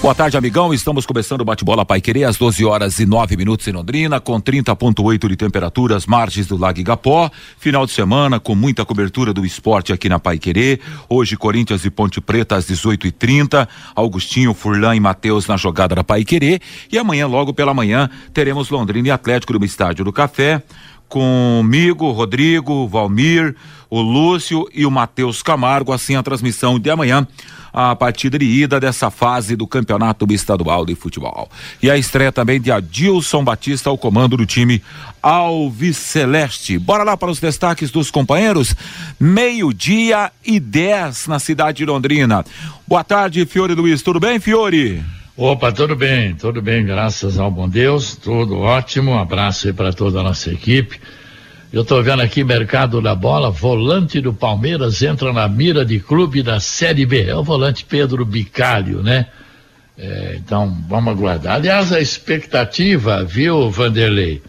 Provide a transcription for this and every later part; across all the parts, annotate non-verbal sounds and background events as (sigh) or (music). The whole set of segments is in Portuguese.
Boa tarde, amigão. Estamos começando o bate-bola Pai Querer às 12 horas e 9 minutos em Londrina, com 30,8 de temperatura, as margens do Lago Igapó. Final de semana com muita cobertura do esporte aqui na Pai Querer. Hoje, Corinthians e Ponte Preta às 18h30. Augustinho, Furlan e Matheus na jogada da Pai Querer. E amanhã, logo pela manhã, teremos Londrina e Atlético no Estádio do Café comigo, Rodrigo, Valmir, o Lúcio e o Matheus Camargo, assim a transmissão de amanhã, a partida de ida dessa fase do Campeonato Estadual de Futebol. E a estreia também de Adilson Batista ao comando do time Alves Celeste. Bora lá para os destaques dos companheiros. Meio-dia e dez na cidade de Londrina. Boa tarde, Fiore Luiz. Tudo bem, Fiore? Opa, tudo bem, tudo bem, graças ao bom Deus, tudo ótimo. Um abraço aí para toda a nossa equipe. Eu estou vendo aqui mercado da bola, volante do Palmeiras entra na mira de clube da Série B. É o volante Pedro Bicalho, né? É, então, vamos aguardar. Aliás, a expectativa, viu, Vanderlei?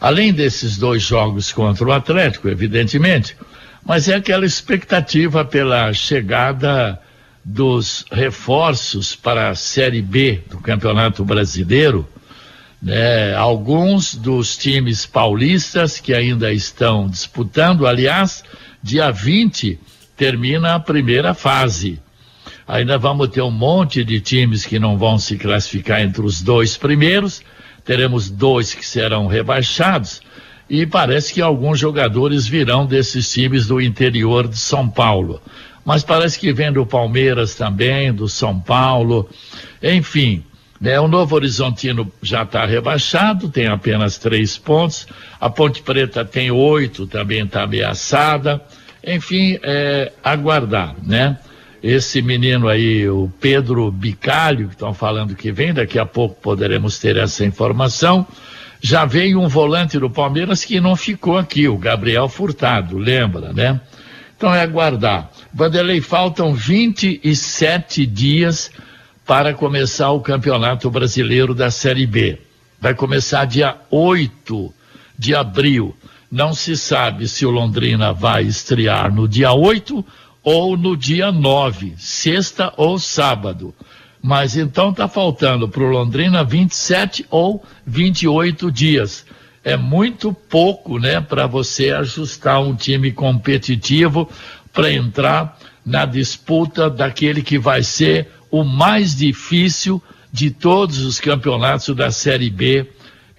Além desses dois jogos contra o Atlético, evidentemente, mas é aquela expectativa pela chegada dos reforços para a Série B do Campeonato Brasileiro, né, alguns dos times paulistas que ainda estão disputando, aliás, dia 20 termina a primeira fase. Ainda vamos ter um monte de times que não vão se classificar entre os dois primeiros, teremos dois que serão rebaixados, e parece que alguns jogadores virão desses times do interior de São Paulo mas parece que vem do Palmeiras também, do São Paulo, enfim. Né, o Novo Horizontino já está rebaixado, tem apenas três pontos. A Ponte Preta tem oito, também está ameaçada. Enfim, é, aguardar, né? Esse menino aí, o Pedro Bicalho, que estão falando que vem, daqui a pouco poderemos ter essa informação. Já veio um volante do Palmeiras que não ficou aqui, o Gabriel Furtado, lembra, né? Então é aguardar. Vanderlei, faltam 27 dias para começar o Campeonato Brasileiro da Série B. Vai começar dia 8 de abril. Não se sabe se o Londrina vai estrear no dia 8 ou no dia 9, sexta ou sábado. Mas então está faltando para o Londrina 27 ou 28 dias é muito pouco, né, para você ajustar um time competitivo para entrar na disputa daquele que vai ser o mais difícil de todos os campeonatos da Série B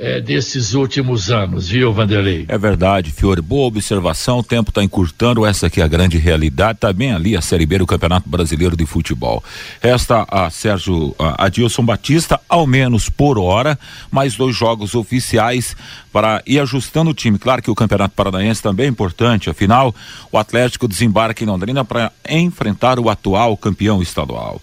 é, desses últimos anos, viu, Vanderlei? É verdade, Fiore. Boa observação. O tempo está encurtando. Essa aqui é a grande realidade. Está bem ali a Série B do Campeonato Brasileiro de Futebol. Esta a Sérgio Adilson Batista, ao menos por hora, mais dois jogos oficiais para ir ajustando o time. Claro que o Campeonato Paranaense também é importante. Afinal, o Atlético desembarca em Londrina para enfrentar o atual campeão estadual.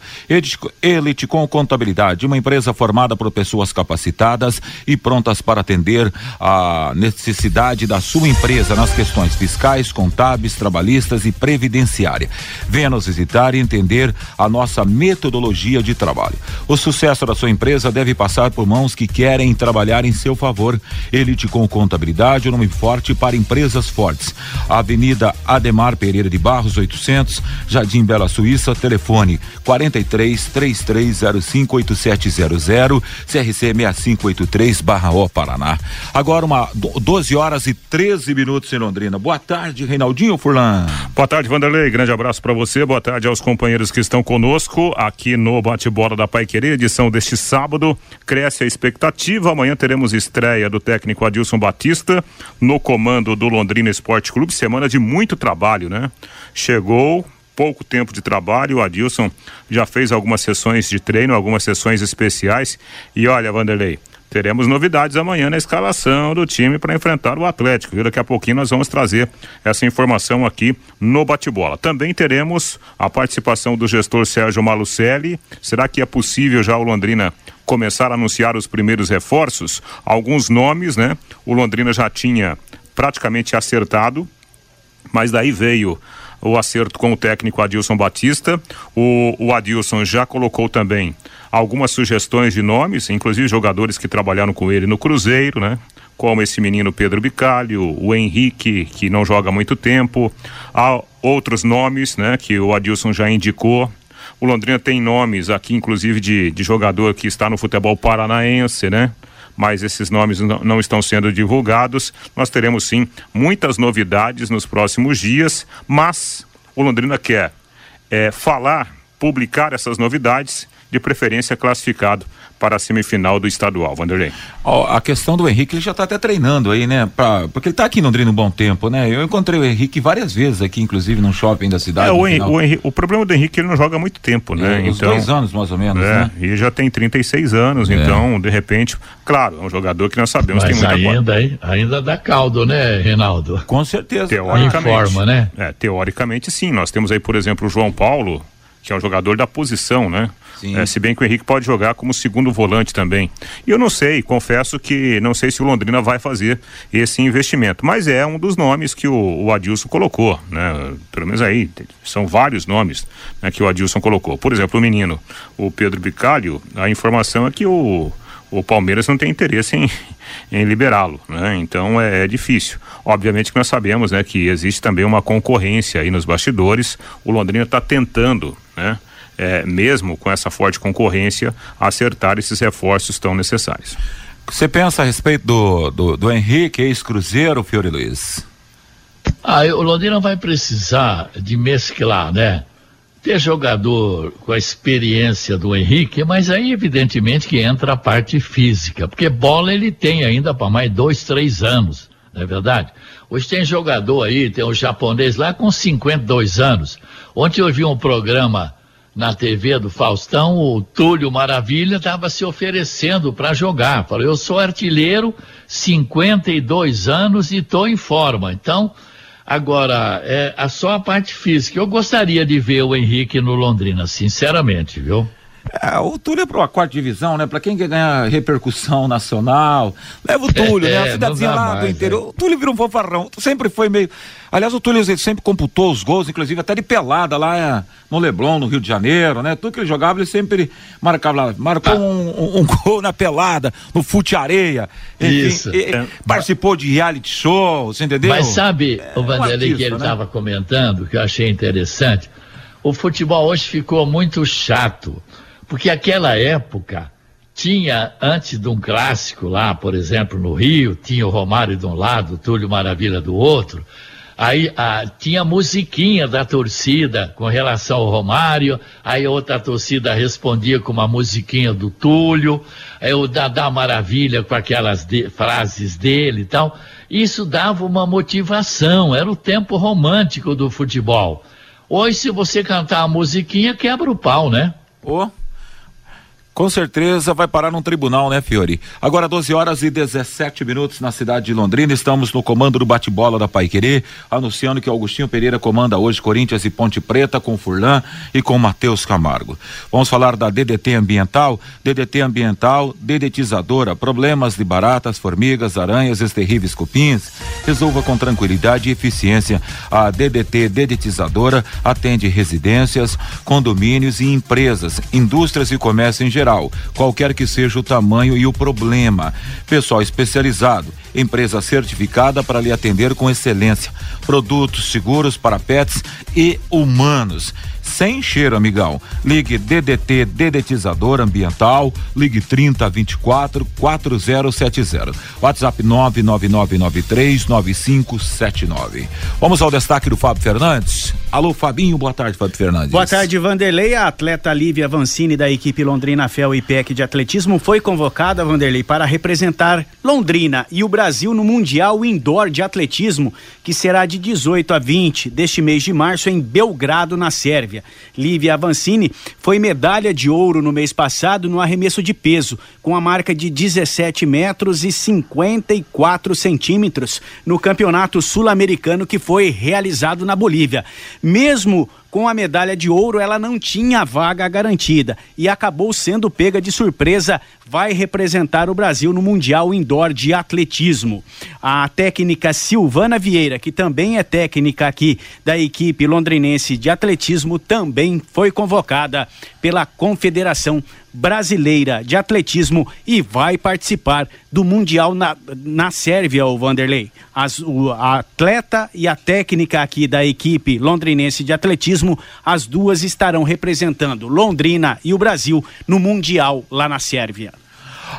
Elite com Contabilidade, uma empresa formada por pessoas capacitadas e pronta prontas para atender a necessidade da sua empresa nas questões fiscais, contábeis, trabalhistas e previdenciária. Venha nos visitar e entender a nossa metodologia de trabalho. O sucesso da sua empresa deve passar por mãos que querem trabalhar em seu favor. Elite com contabilidade, o nome forte para empresas fortes. Avenida Ademar Pereira de Barros 800, Jardim Bela Suíça, telefone 43 3305 8700, CRC 6583 barra O Paraná. Agora uma 12 horas e 13 minutos em Londrina. Boa tarde, Reinaldinho Furlan. Boa tarde, Vanderlei. Grande abraço para você. Boa tarde aos companheiros que estão conosco aqui no Bate-Bola da Pai Querer, edição deste sábado. Cresce a expectativa. Amanhã teremos estreia do técnico Adilson Batista no comando do Londrina Esporte Clube. Semana de muito trabalho, né? Chegou, pouco tempo de trabalho. O Adilson já fez algumas sessões de treino, algumas sessões especiais. E olha, Vanderlei, teremos novidades amanhã na escalação do time para enfrentar o Atlético. Daqui a pouquinho nós vamos trazer essa informação aqui no bate-bola. Também teremos a participação do gestor Sérgio Malucelli. Será que é possível já o Londrina começar a anunciar os primeiros reforços? Alguns nomes, né? O Londrina já tinha praticamente acertado, mas daí veio o acerto com o técnico Adilson Batista. O, o Adilson já colocou também algumas sugestões de nomes, inclusive jogadores que trabalharam com ele no Cruzeiro, né? Como esse menino Pedro Bicalho, o Henrique, que não joga há muito tempo. Há outros nomes, né? Que o Adilson já indicou. O Londrina tem nomes aqui, inclusive, de, de jogador que está no futebol paranaense, né? Mas esses nomes não, estão sendo divulgados. Nós teremos sim muitas novidades nos próximos dias, mas o Londrina quer é, falar, publicar essas novidades, de preferência classificado para a semifinal do estadual, Vanderlei. Oh, a questão do Henrique, ele já está até treinando aí, né? Pra, porque ele está aqui em Londrina um bom tempo, né? Eu encontrei o Henrique várias vezes aqui, inclusive num shopping da cidade. É, o, o, Henrique, o, problema do Henrique, ele não joga há muito tempo, né? É, então, dois anos mais ou menos, é, né? E já tem 36 anos, é. então, de repente, claro, é um jogador que nós sabemos Mas tem muita ainda, ainda dá caldo, né, Reinaldo? Com certeza. Teoricamente. Forma, né? É, teoricamente sim. Nós temos aí, por exemplo, o João Paulo, que é um jogador da posição, né? É, se bem que o Henrique pode jogar como segundo volante também. E eu não sei, confesso que não sei se o Londrina vai fazer esse investimento, mas é um dos nomes que o, o Adilson colocou, né? Pelo menos aí, são vários nomes né, que o Adilson colocou. Por exemplo, o menino, o Pedro Bicalho, a informação é que o o Palmeiras não tem interesse em, (laughs) em liberá-lo, né? Então é, é, difícil. Obviamente que nós sabemos, né, que existe também uma concorrência aí nos bastidores. O Londrina está tentando, né, é, mesmo com essa forte concorrência, acertar esses reforços tão necessários. Você pensa a respeito do, do, do Henrique, ex-Cruzeiro, Fiore Luiz? Ah, o Londrina vai precisar de mesclar, né? Ter jogador com a experiência do Henrique, mas aí evidentemente que entra a parte física, porque bola ele tem ainda para mais dois, três anos, não é verdade? Hoje tem jogador aí, tem um japonês lá com 52 anos. Ontem eu vi um programa na TV do Faustão, o Túlio Maravilha estava se oferecendo para jogar. Falou, eu sou artilheiro, 52 anos e estou em forma. Então, agora, é só a parte física. Eu gostaria de ver o Henrique no Londrina, sinceramente, viu? É, o Túlio é para a quarta divisão, né? Para quem quer ganhar repercussão nacional, leva o Túlio, é, né? A cidadezinha lá mais, do interior. É. O Túlio virou um fofarrão. Sempre foi meio. Aliás, o Túlio sempre computou os gols, inclusive até de pelada lá é, no Leblon, no Rio de Janeiro, né? Tudo que ele jogava, ele sempre marcava lá. Marcou ah. um, um, um, (laughs) gol na pelada, no fute areia. Enfim, Isso. E, é. Participou de reality show, você entendeu? Mas sabe, é, o Vanderlei, um que ele estava né? comentando, que eu achei interessante, o futebol hoje ficou muito chato. Porque aquela época tinha, antes de um clássico lá, por exemplo, no Rio, tinha o Romário de um lado, o Túlio Maravilha do outro. Aí a, tinha musiquinha da torcida com relação ao Romário, aí outra torcida respondia com uma musiquinha do Túlio, aí o Dadá Maravilha com aquelas de, frases dele e tal. Isso dava uma motivação, era o tempo romântico do futebol. Hoje, se você cantar a musiquinha, quebra o pau, né? Oh. Com certeza vai parar num tribunal, né, Fiore? Agora 12 horas e 17 minutos na cidade de Londrina. Estamos no comando do bate-bola da Paiquerê, anunciando que Augustinho Pereira comanda hoje Corinthians e Ponte Preta com Furlan e com Matheus Camargo. Vamos falar da DDT ambiental, DDT ambiental, dedetizadora, problemas de baratas, formigas, aranhas, esterríveis cupins. Resolva com tranquilidade e eficiência. A DDT dedetizadora atende residências, condomínios e empresas, indústrias e comércio em geral geral, qualquer que seja o tamanho e o problema. Pessoal especializado, empresa certificada para lhe atender com excelência. Produtos seguros para pets e humanos sem cheiro, amigão. Ligue DDT Dedetizador Ambiental, ligue 30 24 4070. WhatsApp 999939579. Vamos ao destaque do Fábio Fernandes. Alô, Fabinho, boa tarde, Fábio Fernandes. Boa tarde, Vanderlei. A atleta Lívia Vancini, da equipe Londrina Fel e PEC de atletismo, foi convocada, Vanderlei, para representar Londrina e o Brasil no Mundial Indoor de Atletismo, que será de 18 a 20 deste mês de março em Belgrado, na Sérvia. Lívia Avancini foi medalha de ouro no mês passado no arremesso de peso, com a marca de 17 metros e 54 centímetros no Campeonato Sul-Americano que foi realizado na Bolívia. Mesmo com a medalha de ouro, ela não tinha vaga garantida e acabou sendo pega de surpresa. Vai representar o Brasil no Mundial Indoor de Atletismo. A técnica Silvana Vieira, que também é técnica aqui da equipe londrinense de atletismo, também foi convocada pela Confederação Brasileira de Atletismo e vai participar do Mundial na, na Sérvia, o Vanderlei. As, o, a atleta e a técnica aqui da equipe londrinense de atletismo, as duas estarão representando Londrina e o Brasil no Mundial lá na Sérvia.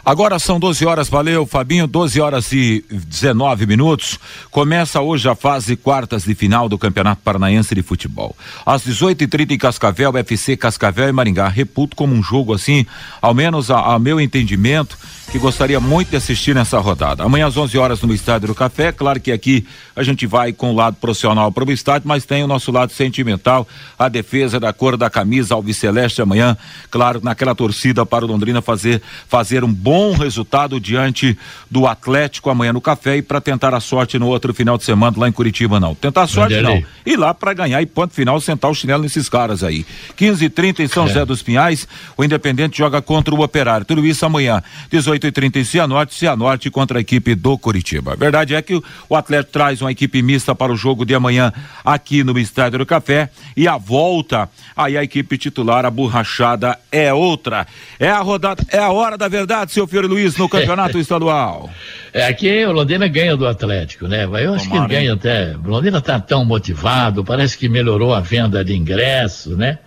Agora são 12 horas, valeu, Fabinho, 12 horas e 19 minutos. Começa hoje a fase quartas de final do Campeonato Paranaense de Futebol. Às 18h30 em Cascavel, FC Cascavel e Maringá. Reputo como um jogo assim, ao menos a, a meu entendimento que gostaria muito de assistir nessa rodada. Amanhã às 11 horas no Estádio do Café. Claro que aqui a gente vai com o lado profissional para o estádio, mas tem o nosso lado sentimental, a defesa da cor da camisa alviceleste amanhã, claro, naquela torcida para o Londrina fazer fazer um bom resultado diante do Atlético amanhã no Café e para tentar a sorte no outro final de semana lá em Curitiba não. Tentar a sorte Vanderlei. não. E lá para ganhar e ponto final sentar o chinelo nesses caras aí. 15 e 30 em São é. José dos Pinhais, o Independente joga contra o Operário. Tudo isso amanhã, 18 8 e 30 em Cianorte, Cianorte contra a equipe do Curitiba. A verdade é que o, o atleta traz uma equipe mista para o jogo de amanhã aqui no Estádio do Café e a volta, aí a equipe titular, a borrachada é outra. É a rodada, é a hora da verdade, seu Fiore Luiz, no campeonato (laughs) estadual. É, aqui o Londrina ganha do Atlético, né? Eu acho Tomara, que ganha hein? até. O Londrina está tão motivado, parece que melhorou a venda de ingressos, né?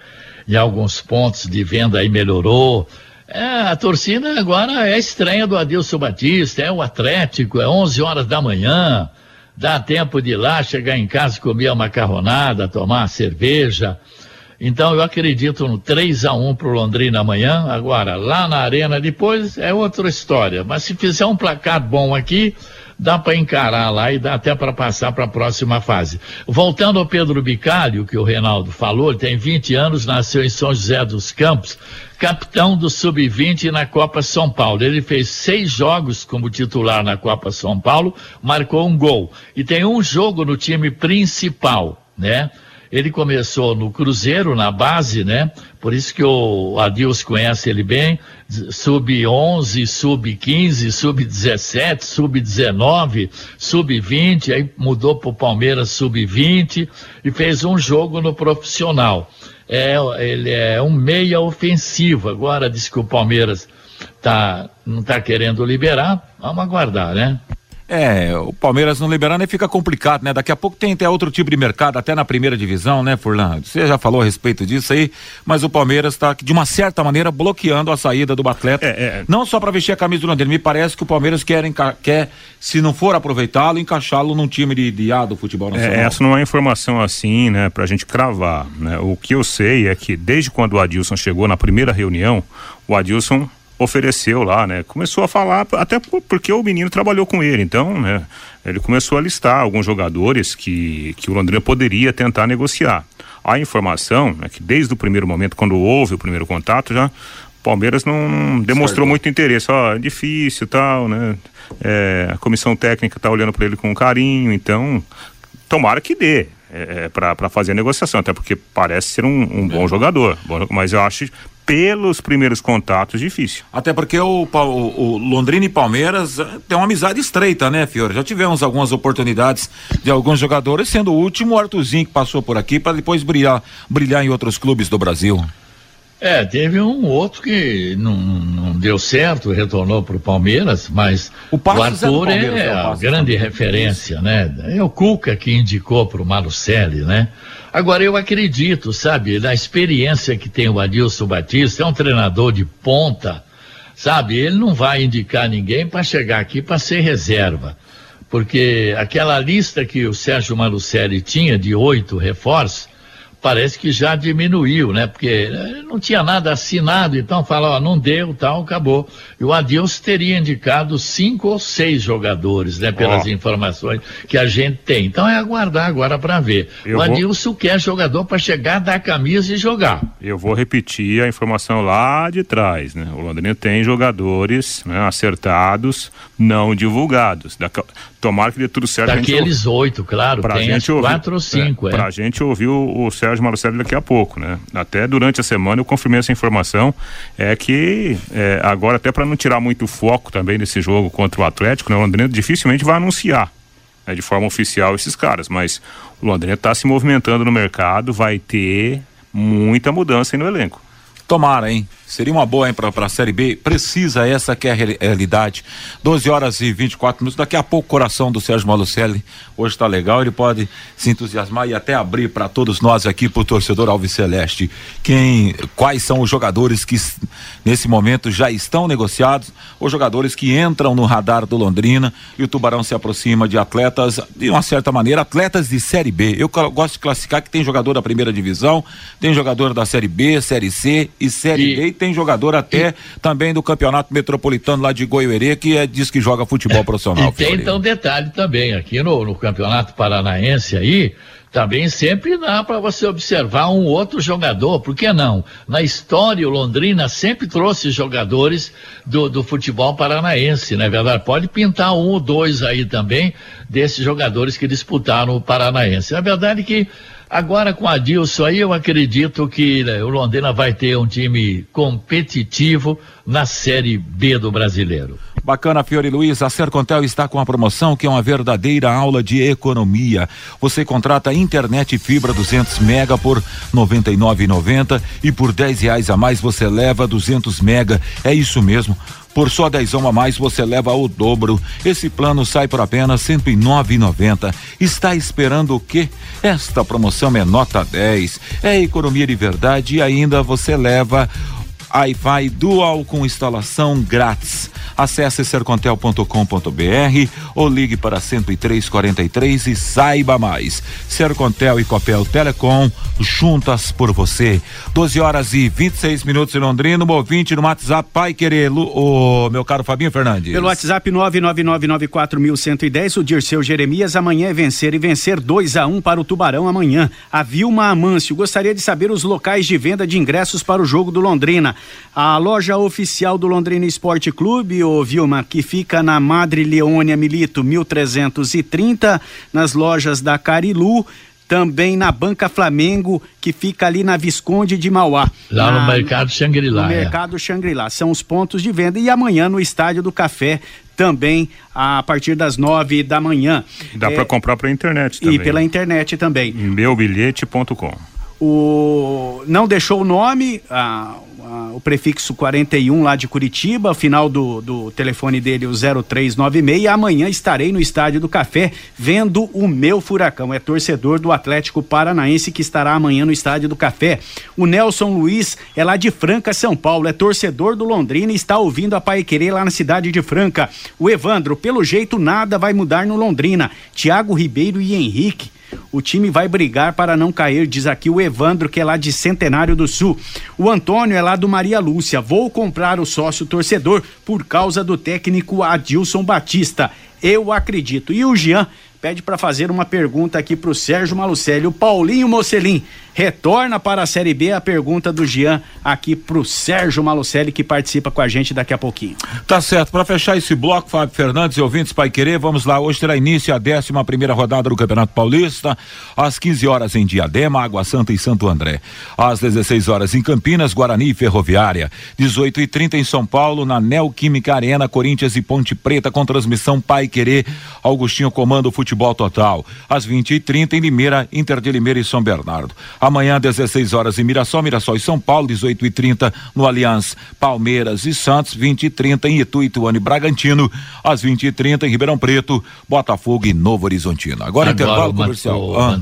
Em alguns pontos de venda aí melhorou. É, a torcida agora é a estreia do Adilson Batista, é o Atlético, é 11 horas da manhã, dá tempo de ir lá, chegar em casa, comer a macarronada, tomar a cerveja. Então eu acredito no 3 a 1 pro Londrina amanhã. Agora, lá na arena depois é outra história. Mas se fizer um placar bom aqui, dá para encarar lá e dá até para passar para a próxima fase. Voltando ao Pedro Bicalho, que o Reinaldo falou, ele tem 20 anos, nasceu em São José dos Campos, capitão do Sub-20 na Copa São Paulo. Ele fez seis jogos como titular na Copa São Paulo, marcou um gol. E tem um jogo no time principal, né? Ele começou no Cruzeiro, na base, né? Por isso que o Adilson conhece ele bem. Sub-11, sub-15, sub-17, sub-19, sub-20. Aí mudou para o Palmeiras sub-20 e fez um jogo no profissional. É, ele é um meia ofensivo. Agora diz que o Palmeiras tá, não está querendo liberar. Vamos aguardar, né? É, o Palmeiras não liberando aí fica complicado, né? Daqui a pouco tem até outro tipo de mercado, até na primeira divisão, né, Furlan? Você já falou a respeito disso aí, mas o Palmeiras está, de uma certa maneira, bloqueando a saída do atleta. É, é. Não só para vestir a camisa do Londrina, me parece que o Palmeiras quer, quer se não for aproveitá-lo, encaixá-lo num time de, de A do futebol é, nacional. É, essa não é informação assim, né, pra gente cravar, né? O que eu sei é que desde quando o Adilson chegou na primeira reunião, o Adilson ofereceu lá, né? Começou a falar, até porque o menino trabalhou com ele, então, né? Ele começou a listar alguns jogadores que, que o Londrina poderia tentar negociar. A informação é que desde o primeiro momento, quando houve o primeiro contato, já o Palmeiras não demonstrou muito interesse. Ó, é difícil tal, né? É, a comissão técnica está olhando para ele com carinho, então tomara que dê. É, é para fazer a negociação, até porque parece ser um, um bom é. jogador. Mas eu acho pelos primeiros contatos, difícil. Até porque o, o, o, Londrina e Palmeiras eh, tem uma amizade estreita, né, Fiore? Já tivemos algumas oportunidades de alguns jogadores, sendo o último o Artuzinho que passou por aqui para depois brilhar, brilhar em outros clubes do Brasil. É, teve um outro que não, não deu certo, retornou para o Palmeiras, mas o, o Arthur é, é a grande referência, né? É o Cuca que indicou para o Malucelli, né? Agora, eu acredito, sabe, na experiência que tem o Adilson Batista, é um treinador de ponta, sabe? Ele não vai indicar ninguém para chegar aqui para ser reserva. Porque aquela lista que o Sérgio Malucelli tinha de oito reforços, parece que já diminuiu, né? Porque eh, não tinha nada assinado, então fala, ó, não deu, tal, acabou. E o Adilson teria indicado cinco ou seis jogadores, né? Pelas oh. informações que a gente tem. Então é aguardar agora para ver. Eu o Adilson vou... quer jogador para chegar, dar camisa e jogar. Eu vou repetir a informação lá de trás, né? O Londrina tem jogadores né, acertados, não divulgados. Da... Tomara que dê tudo certo. Daqueles oito, claro, pra tem gente ouvir, quatro ou cinco. É, é. Pra gente ouvir o, o Sérgio Sérgio Malucelli daqui a pouco, né? Até durante a semana eu confirmei essa informação, é que é, agora até para não tirar muito foco também desse jogo contra o Atlético, né? O Londrina dificilmente vai anunciar né, de forma oficial esses caras, mas o Londrina está se movimentando no mercado, vai ter muita mudança aí no elenco. Tomara, hein? Seria uma boa, hein, para a Série B. Precisa, essa que é a realidade. 12 horas e 24 minutos. Daqui a pouco, o coração do Sérgio Malucelli hoje está legal. Ele pode se entusiasmar e até abrir para todos nós aqui, para o torcedor Alves Celeste, quem, quais são os jogadores que nesse momento já estão negociados, os jogadores que entram no radar do Londrina e o Tubarão se aproxima de atletas, de uma certa maneira, atletas de Série B. Eu gosto de classificar que tem jogador da primeira divisão, tem jogador da Série B, Série C e Série e... D tem jogador até e... também do Campeonato Metropolitano lá de Goiuerê, que é, diz que joga futebol é, profissional. E tem então detalhe também, aqui no, no Campeonato Paranaense aí, também sempre dá para você observar um outro jogador, por que não? Na história, o Londrina sempre trouxe jogadores do, do futebol paranaense, não é verdade? Pode pintar um ou dois aí também desses jogadores que disputaram o Paranaense. É verdade que Agora com a Dilson aí, eu acredito que né, o Londrina vai ter um time competitivo na Série B do Brasileiro. Bacana, Fiore Luiz. A Sercontel está com a promoção que é uma verdadeira aula de economia. Você contrata internet fibra 200 mega por 99,90 e por 10 reais a mais você leva 200 mega. É isso mesmo. Por só dezão a mais você leva o dobro. Esse plano sai por apenas cento e nove Está esperando o quê? Esta promoção é nota 10. É economia de verdade e ainda você leva Wi-Fi Dual com instalação grátis. Acesse sercontel.com.br ou ligue para 10343 e saiba mais. Sercontel e Copel Telecom juntas por você. 12 horas e 26 minutos em Londrina, ouvinte no WhatsApp Pai Querer, o meu caro Fabinho Fernandes. Pelo WhatsApp 99994.110, o Dirceu Jeremias, amanhã é vencer e vencer 2 a 1 um para o Tubarão amanhã. A Vilma Amâncio gostaria de saber os locais de venda de ingressos para o jogo do Londrina. A loja oficial do Londrina Esporte Clube, o Vilma, que fica na Madre Leônia Milito 1330, nas lojas da Carilu, também na Banca Flamengo, que fica ali na Visconde de Mauá. Lá na, no Mercado Xangri-Lá. No é. Mercado Xangri-Lá. São os pontos de venda. E amanhã no Estádio do Café, também a partir das nove da manhã. Dá é, para comprar pela internet também. E pela internet também. Meubilhete.com. O não deixou o nome, o prefixo 41 lá de Curitiba, final do, do telefone dele, o 0396. Amanhã estarei no Estádio do Café vendo o meu furacão. É torcedor do Atlético Paranaense que estará amanhã no Estádio do Café. O Nelson Luiz é lá de Franca, São Paulo. É torcedor do Londrina e está ouvindo a Pai Querer lá na cidade de Franca. O Evandro, pelo jeito, nada vai mudar no Londrina. Tiago Ribeiro e Henrique o time vai brigar para não cair, diz aqui o Evandro, que é lá de Centenário do Sul. O Antônio é lá do Maria Lúcia. Vou comprar o sócio torcedor por causa do técnico Adilson Batista. Eu acredito. E o Jean pede para fazer uma pergunta aqui para o Sérgio Malucelli. O Paulinho Mocelin retorna para a Série B a pergunta do Jean aqui para o Sérgio Malucelli que participa com a gente daqui a pouquinho. Tá certo. Para fechar esse bloco, Fábio Fernandes e ouvintes Pai Querer, vamos lá. Hoje terá início a 11 primeira rodada do Campeonato Paulista, às 15 horas em Diadema, Água Santa e Santo André. Às 16 horas em Campinas, Guarani e Ferroviária. 18 e 30 em São Paulo, na Neoquímica Arena, Corinthians e Ponte Preta, com transmissão Pai Querer. Augustinho comanda o futebol total. Às 20 e 30 em Limeira, Inter de Limeira e São Bernardo. Amanhã, 16 horas em Mirassol, Mirassol e São Paulo, 18 e 30 no Aliança, Palmeiras e Santos, 20 e 30 em Itu, Ituano e Bragantino. Às 20 e 30 em Ribeirão Preto, Botafogo e Novo Horizontino. Agora, Agora intervalo comercial. O, ah.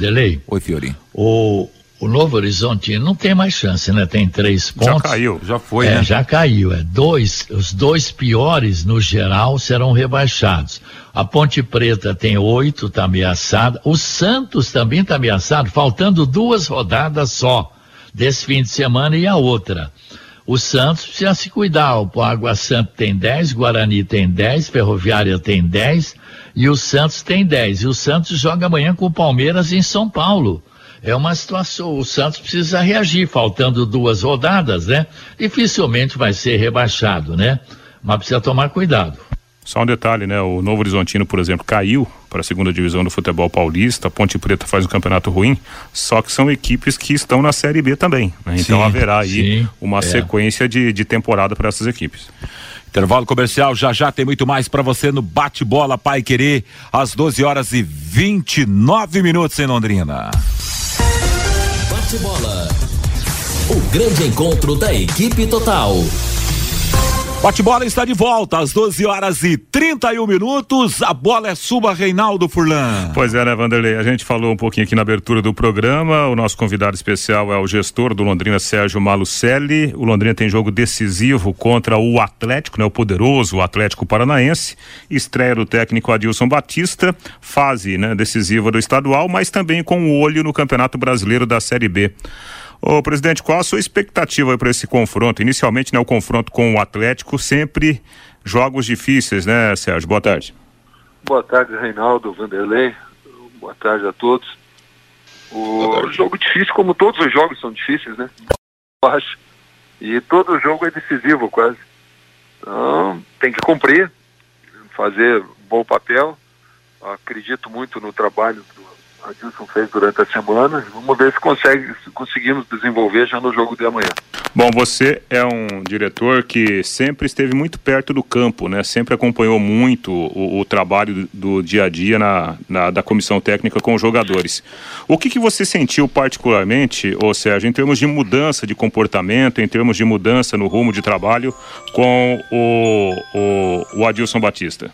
Oi, Fiori. O o Novo Horizonte não tem mais chance, né? Tem três pontos. Já caiu, já foi, é, né? Já caiu. É dois, os dois piores no geral serão rebaixados. A Ponte Preta tem oito, está ameaçada. O Santos também está ameaçado, faltando duas rodadas só desse fim de semana e a outra. O Santos precisa se cuidar. O Água Santa tem 10, Guarani tem 10, Ferroviária tem 10 e o Santos tem 10. E o Santos joga amanhã com o Palmeiras em São Paulo é uma situação. O Santos precisa reagir, faltando duas rodadas, né? Dificilmente vai ser rebaixado, né? Mas precisa tomar cuidado. Só um detalhe, né? O Novo Horizontino, por exemplo, caiu para a segunda divisão do futebol paulista. A Ponte Preta faz um campeonato ruim, só que são equipes que estão na Série B também. Né? Então sim, haverá aí sim, uma é. sequência de, de temporada para essas equipes. Intervalo comercial, já já tem muito mais para você no Bate-Bola Pai Querer, às 12 horas e 29 minutos em Londrina. Bate-Bola. O grande encontro da equipe total. Bate-bola está de volta às 12 horas e 31 minutos. A bola é sua, Reinaldo Furlan. Pois é, né, Vanderlei? A gente falou um pouquinho aqui na abertura do programa. O nosso convidado especial é o gestor do Londrina, Sérgio Malucelli. O Londrina tem jogo decisivo contra o Atlético, né? O poderoso Atlético Paranaense. Estreia do técnico Adilson Batista. Fase né, decisiva do estadual, mas também com o olho no Campeonato Brasileiro da Série B. Ô, presidente, qual a sua expectativa para esse confronto? Inicialmente, né, o confronto com o Atlético, sempre jogos difíceis, né, Sérgio? Boa tarde. Boa tarde, Reinaldo, Vanderlei. Boa tarde a todos. O jogo difícil, como todos os jogos são difíceis, né? Acho. E todo jogo é decisivo, quase. Então, tem que cumprir, fazer um bom papel. Acredito muito no trabalho do a Dilson fez durante a semana. Vamos ver se, consegue, se conseguimos desenvolver já no jogo de amanhã. Bom, você é um diretor que sempre esteve muito perto do campo, né? Sempre acompanhou muito o, o trabalho do, do, dia a dia na, na, da comissão técnica com os jogadores. O que, que você sentiu particularmente, ou seja, em termos de mudança de comportamento, em termos de mudança no rumo de trabalho com o, o, o Adilson Batista?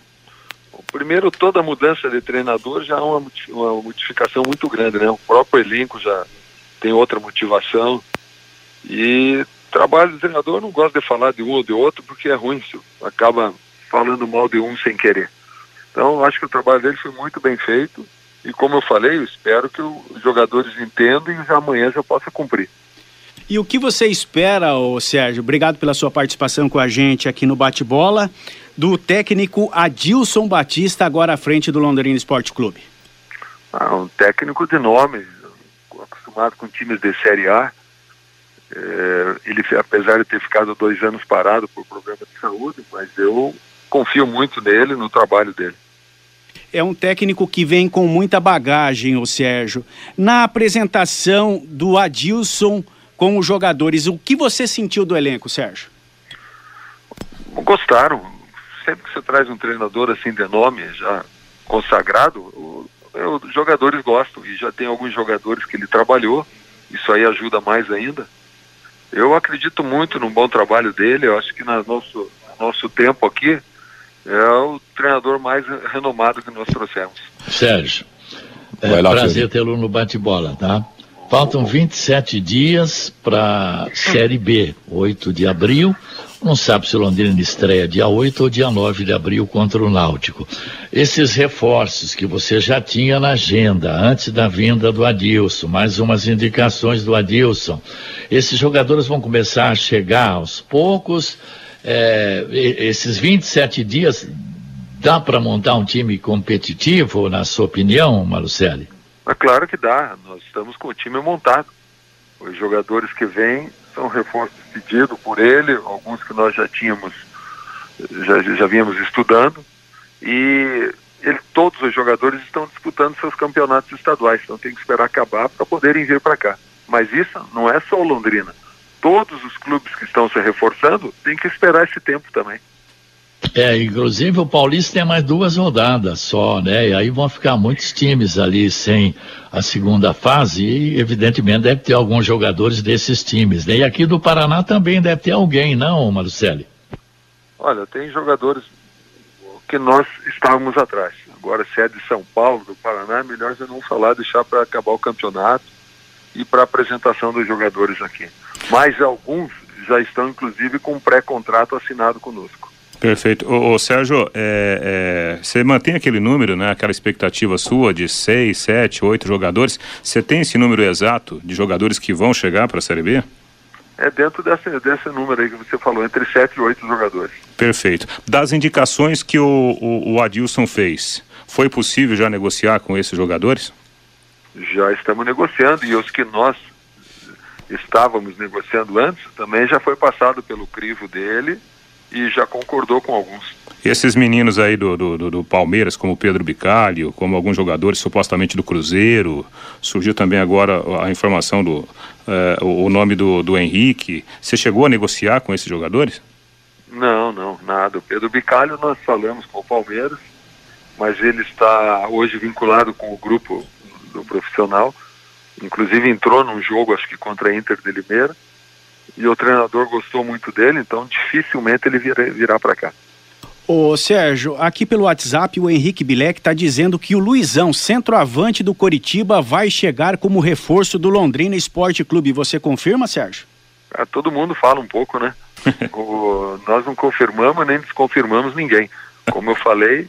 Primeiro, toda mudança de treinador já é uma, uma modificação muito grande, né? O próprio elenco já tem outra motivação. E trabalho do treinador, não gosto de falar de um ou de outro porque é ruim, acaba falando mal de um sem querer. Então, acho que o trabalho dele foi muito bem feito. E como eu falei, eu espero que os jogadores entendam e já amanhã já possa cumprir. E o que você espera, ô Sérgio? Obrigado pela sua participação com a gente aqui no Bate-Bola do técnico Adilson Batista, agora à frente do Londrina Esporte Clube? Ah, um técnico de nome, acostumado com times de Série A. É, ele, apesar de ter ficado dois anos parado por problema de saúde, mas eu confio muito nele, no trabalho dele. É um técnico que vem com muita bagagem, o Sérgio. Na apresentação do Adilson com os jogadores, o que você sentiu do elenco, Sérgio? Gostaram, sempre que você traz um treinador assim de nome, já consagrado, o, os jogadores gostam. E já tem alguns jogadores que ele trabalhou, isso aí ajuda mais ainda. Eu acredito muito no bom trabalho dele, eu acho que no nosso, nosso tempo aqui é o treinador mais renomado que nós trouxemos. Sérgio, é lá, prazer tê-lo no bate-bola, tá? Faltam 27 dias para Série B, 8 de abril. Não sabe se o Londrina estreia dia 8 ou dia 9 de abril contra o Náutico. Esses reforços que você já tinha na agenda antes da vinda do Adilson, mais umas indicações do Adilson. Esses jogadores vão começar a chegar aos poucos. É, esses 27 dias dá para montar um time competitivo, na sua opinião, Malucelli? É claro que dá. Nós estamos com o time montado. Os jogadores que vêm são reforços pedidos por ele, alguns que nós já tínhamos, já, já vínhamos estudando, e ele, todos os jogadores estão disputando seus campeonatos estaduais, então tem que esperar acabar para poderem vir para cá. Mas isso não é só o Londrina. Todos os clubes que estão se reforçando têm que esperar esse tempo também. É, inclusive o Paulista tem mais duas rodadas só, né? E aí vão ficar muitos times ali sem a segunda fase e, evidentemente, deve ter alguns jogadores desses times, né? E aqui do Paraná também deve ter alguém, não, Marcelo? Olha, tem jogadores que nós estávamos atrás. Agora, se é de São Paulo, do Paraná, é melhor já não falar, deixar para acabar o campeonato e para a apresentação dos jogadores aqui. Mas alguns já estão, inclusive, com pré-contrato assinado conosco. Perfeito. Ô, ô Sérgio, é, é, você mantém aquele número, né, aquela expectativa sua de seis, sete, oito jogadores. Você tem esse número exato de jogadores que vão chegar para a Série B? É dentro desse, desse número aí que você falou, entre sete e oito jogadores. Perfeito. Das indicações que o, o, o Adilson fez, foi possível já negociar com esses jogadores? Já estamos negociando e os que nós estávamos negociando antes também já foi passado pelo crivo dele e já concordou com alguns. Esses meninos aí do, do, do, Palmeiras, como o Pedro Bicalho, como alguns jogadores supostamente do Cruzeiro, surgiu também agora a informação do eh, o nome do, do Henrique. Você chegou a negociar com esses jogadores? Não, não, nada. O Pedro Bicalho nós falamos com o Palmeiras, mas ele está hoje vinculado com o grupo do profissional. Inclusive entrou num jogo, acho que contra a Inter de Limeira, e o treinador gostou muito dele, então dificilmente ele virá, virá para cá. Ô Sérgio, aqui pelo WhatsApp o Henrique Bilek está dizendo que o Luizão, centroavante do Coritiba, vai chegar como reforço do Londrina Esporte Clube. Você confirma, Sérgio? Ah, todo mundo fala um pouco, né? (laughs) o, nós não confirmamos nem desconfirmamos ninguém. Como eu falei,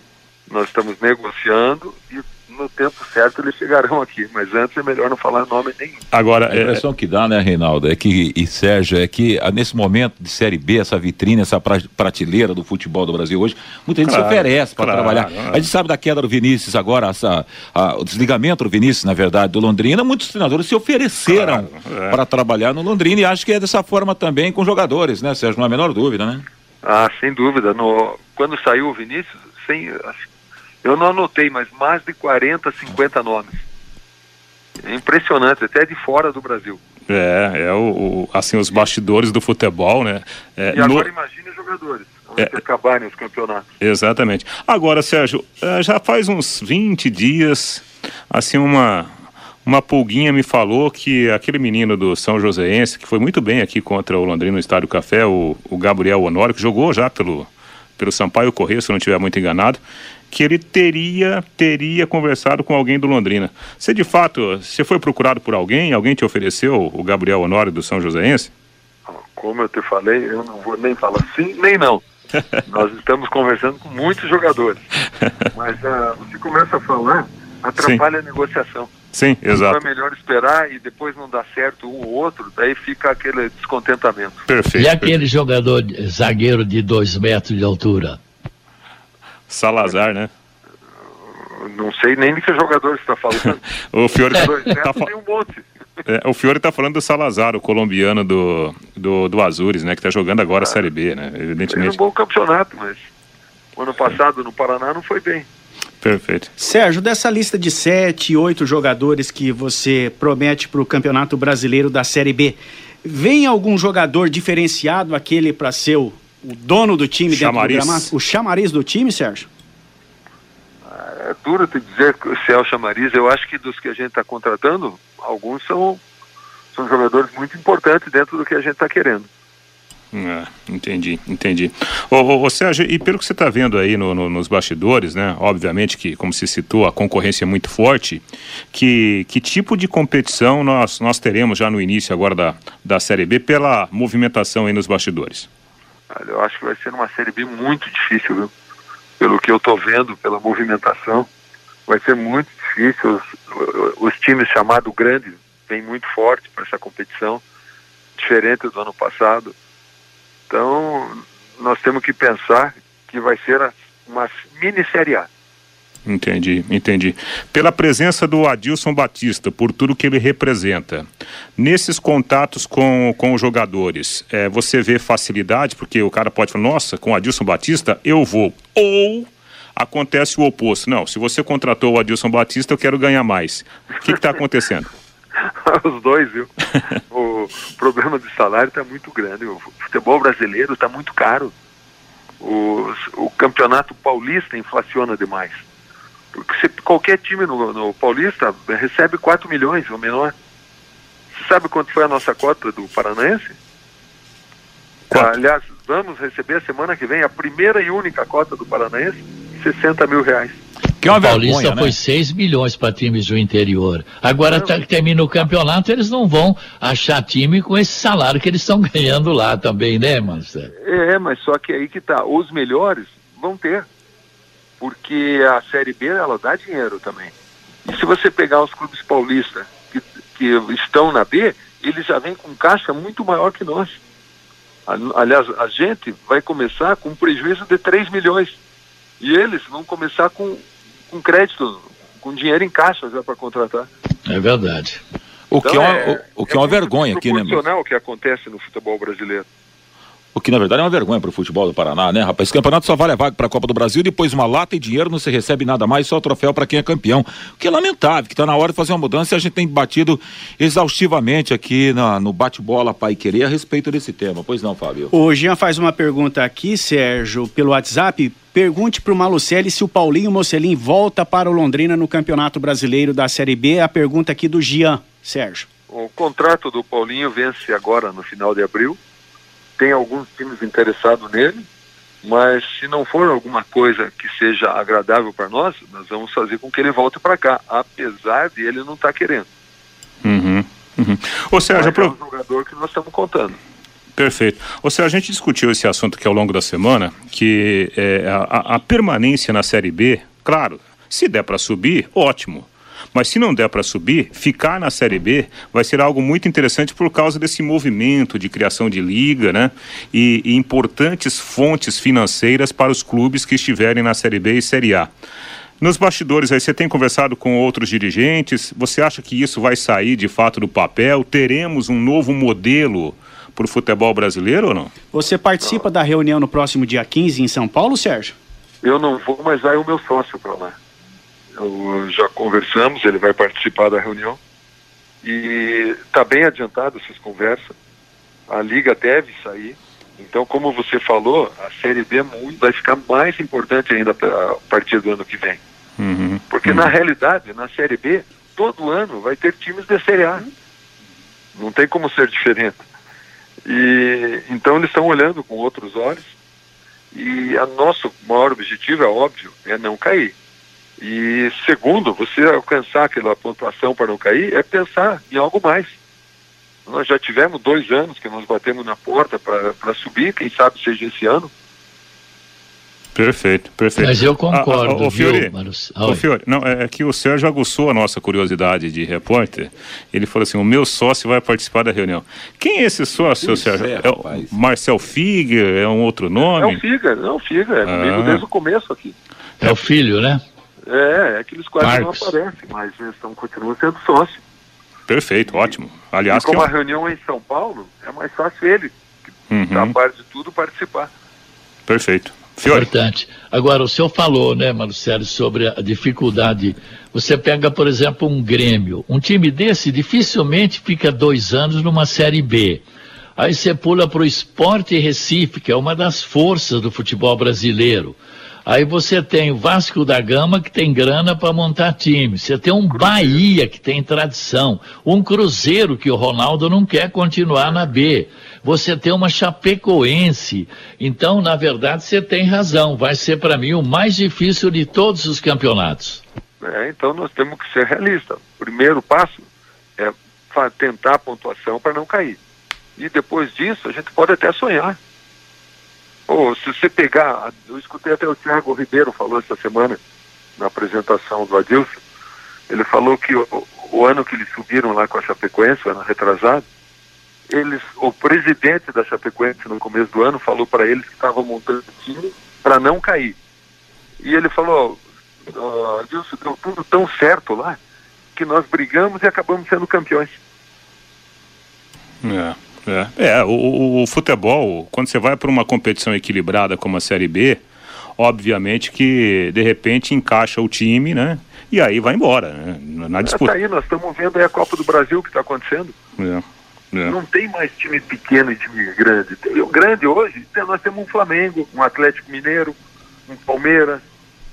nós estamos negociando e no tempo certo eles chegarão aqui, mas antes é melhor não falar nome nenhum. Agora, a impressão é... que dá, né, Reinaldo, é que, e Sérgio, é que ah, nesse momento de Série B, essa vitrine, essa prateleira do futebol do Brasil hoje, muita gente claro, se oferece para claro, trabalhar. Claro. A gente sabe da queda do Vinícius agora, essa, a, o desligamento do Vinícius, na verdade, do Londrina, muitos treinadores se ofereceram é. para trabalhar no Londrina e acho que é dessa forma também com jogadores, né, Sérgio? Não há a menor dúvida, né? Ah, sem dúvida. No, quando saiu o Vinícius, sem, acho eu não anotei, mas mais de 40, 50 nomes. É impressionante, até de fora do Brasil. É, é o, o assim, os bastidores do futebol, né? É, e agora no... imagine os jogadores, é, acabarem os campeonatos. Exatamente. Agora, Sérgio, é, já faz uns 20 dias, assim, uma, uma pulguinha me falou que aquele menino do São Joséense, que foi muito bem aqui contra o Londrina no Estádio Café, o, o Gabriel Honório, que jogou já pelo, pelo Sampaio Correia, se eu não estiver muito enganado, que ele teria teria conversado com alguém do Londrina. Você de fato, você foi procurado por alguém? Alguém te ofereceu o Gabriel Honório do São Joséense? Como eu te falei, eu não vou nem falar sim nem não. (laughs) Nós estamos conversando com muitos jogadores. (laughs) Mas uh, você começa a falar, atrapalha sim. a negociação. Sim, exato. Então é melhor esperar e depois não dá certo um ou outro, daí fica aquele descontentamento. Perfeito. E aquele perfeito. jogador zagueiro de dois metros de altura? Salazar, né? Não sei nem de que jogador você está falando. (laughs) o Fiore tá, fa... um monte. É, o Fiore está falando do Salazar, o colombiano do, do, do Azures, né? Que está jogando agora a Série B, né? Evidentemente. Fez um bom campeonato, mas o ano passado no Paraná não foi bem. Perfeito. Sérgio, dessa lista de sete, oito jogadores que você promete para o Campeonato Brasileiro da Série B, vem algum jogador diferenciado, aquele para ser o o dono do time chamariz. dentro do gramado? O chamariz do time, Sérgio? É duro te dizer se é o chamariz. Eu acho que dos que a gente está contratando, alguns são, são jogadores muito importantes dentro do que a gente está querendo. Ah, entendi, entendi. Ô, ô, ô, Sérgio, e pelo que você está vendo aí no, no, nos bastidores, né? Obviamente que, como se citou, a concorrência é muito forte. Que, que tipo de competição nós, nós teremos já no início agora da, da Série B pela movimentação aí nos bastidores? Eu acho que vai ser uma Série B muito difícil, viu? Pelo que eu estou vendo, pela movimentação, vai ser muito difícil. Os, os times chamados grandes vêm muito forte para essa competição, diferente do ano passado. Então, nós temos que pensar que vai ser uma mini Série A. Entendi, entendi. Pela presença do Adilson Batista, por tudo que ele representa, nesses contatos com, com os jogadores, é, você vê facilidade, porque o cara pode falar, nossa, com o Adilson Batista eu vou. Ou acontece o oposto. Não, se você contratou o Adilson Batista, eu quero ganhar mais. O que está acontecendo? (laughs) Os dois, viu? o problema de salário está muito grande. O futebol brasileiro está muito caro. O, o campeonato paulista inflaciona demais. Porque se, qualquer time no, no, Paulista recebe 4 milhões ou menor. Você sabe quanto foi a nossa cota do Paranaense? Aliás, vamos receber a semana que vem a primeira e única cota do Paranaense, 60 mil reais. Que é o Paulista vergonha, foi né? 6 milhões para times do interior. Agora tá, termina o campeonato, eles não vão achar time com esse salário que eles estão (laughs) ganhando lá também, né, Marcelo? É, mas só que aí que tá, os melhores vão ter porque a Série B ela dá dinheiro também. E se você pegar os clubes paulistas que, que estão na B, eles já vêm com caixa muito maior que nós. Aliás, a gente vai começar com um prejuízo de 3 milhões. E eles vão começar com, com crédito, com dinheiro em caixa já para contratar. É verdade. O então, que é, uma, o, o que é, é uma vergonha aqui, né? É o que acontece no futebol brasileiro. O que na verdade é uma vergonha para o futebol do Paraná, né, rapaz? Esse campeonato só vale a vaga para a Copa do Brasil, depois uma lata e dinheiro não se recebe nada mais, só o troféu para quem é campeão. O que é lamentável, que está na hora de fazer uma mudança e a gente tem batido exaustivamente aqui na, no bate-bola Pai Querer a respeito desse tema. Pois não, Fábio? O Jean faz uma pergunta aqui, Sérgio, pelo WhatsApp. Pergunte para o Malucelli se o Paulinho Mocelin volta para o Londrina no Campeonato Brasileiro da Série B. A pergunta aqui do Jean, Sérgio. O contrato do Paulinho vence agora no final de abril tem alguns times interessados nele, mas se não for alguma coisa que seja agradável para nós, nós vamos fazer com que ele volte para cá, apesar de ele não estar tá querendo. Uhum, uhum. Ou seja, pro... é um jogador que nós estamos contando. Perfeito. Ou seja, a gente discutiu esse assunto aqui ao longo da semana, que é, a, a permanência na Série B, claro, se der para subir, ótimo. Mas se não der para subir, ficar na Série B vai ser algo muito interessante por causa desse movimento de criação de liga, né? E, e importantes fontes financeiras para os clubes que estiverem na Série B e Série A. Nos bastidores aí, você tem conversado com outros dirigentes? Você acha que isso vai sair de fato do papel? Teremos um novo modelo para o futebol brasileiro ou não? Você participa da reunião no próximo dia 15 em São Paulo, Sérgio? Eu não vou, mas vai o meu sócio para lá. Eu, já conversamos, ele vai participar da reunião. E está bem adiantado essas conversas. A liga deve sair. Então, como você falou, a Série B vai ficar mais importante ainda a partir do ano que vem. Uhum, Porque, uhum. na realidade, na Série B, todo ano vai ter times da Série A. Não tem como ser diferente. E então eles estão olhando com outros olhos. E a nosso maior objetivo, é óbvio, é não cair. E segundo, você alcançar aquela pontuação para não cair é pensar em algo mais. Nós já tivemos dois anos que nós batemos na porta para subir, quem sabe seja esse ano. Perfeito, perfeito. Mas eu concordo, ah, ah, o Fiore, o Fiore, não, é, é que o Sérgio aguçou a nossa curiosidade de repórter. Ele falou assim: o meu sócio vai participar da reunião. Quem é esse sócio, Isso Sérgio? É, é o Marcel Figer? É um outro nome? É o Figer, não, o Figer, é comigo ah. desde o começo aqui. É o filho, né? É, é que eles quase Marcos. não aparecem, mas eles estão, continuam sendo sócios. Perfeito, e, ótimo. Aliás, e como a reunião é em São Paulo, é mais fácil ele, que uhum. capaz de tudo, participar. Perfeito. Fiore. Importante. Agora, o senhor falou, né, Marcelo, sobre a dificuldade. Você pega, por exemplo, um Grêmio. Um time desse dificilmente fica dois anos numa Série B. Aí você pula para o Esporte Recife, que é uma das forças do futebol brasileiro. Aí você tem o Vasco da Gama que tem grana para montar time. Você tem um Bahia que tem tradição. Um Cruzeiro que o Ronaldo não quer continuar na B. Você tem uma Chapecoense. Então, na verdade, você tem razão. Vai ser para mim o mais difícil de todos os campeonatos. É, então nós temos que ser realistas. O primeiro passo é tentar a pontuação para não cair. E depois disso, a gente pode até sonhar. Oh, se você pegar, eu escutei até o Thiago Ribeiro falou essa semana na apresentação do Adilson, ele falou que o, o ano que eles subiram lá com a Chapecoense, ano retrasado, eles, o presidente da Chapecoense no começo do ano falou para eles que estavam montando time para não cair. E ele falou, oh, Adilson, deu tudo tão certo lá que nós brigamos e acabamos sendo campeões. É. É, é o, o, futebol, quando você vai para uma competição equilibrada como a Série B, obviamente que de repente encaixa o time, né? E aí vai embora, né? Na disputa. É, tá aí, nós estamos vendo aí a Copa do Brasil que está acontecendo. É, é. Não tem mais time pequeno e time grande. Tem, o grande hoje, nós temos um Flamengo, um Atlético Mineiro, um Palmeiras.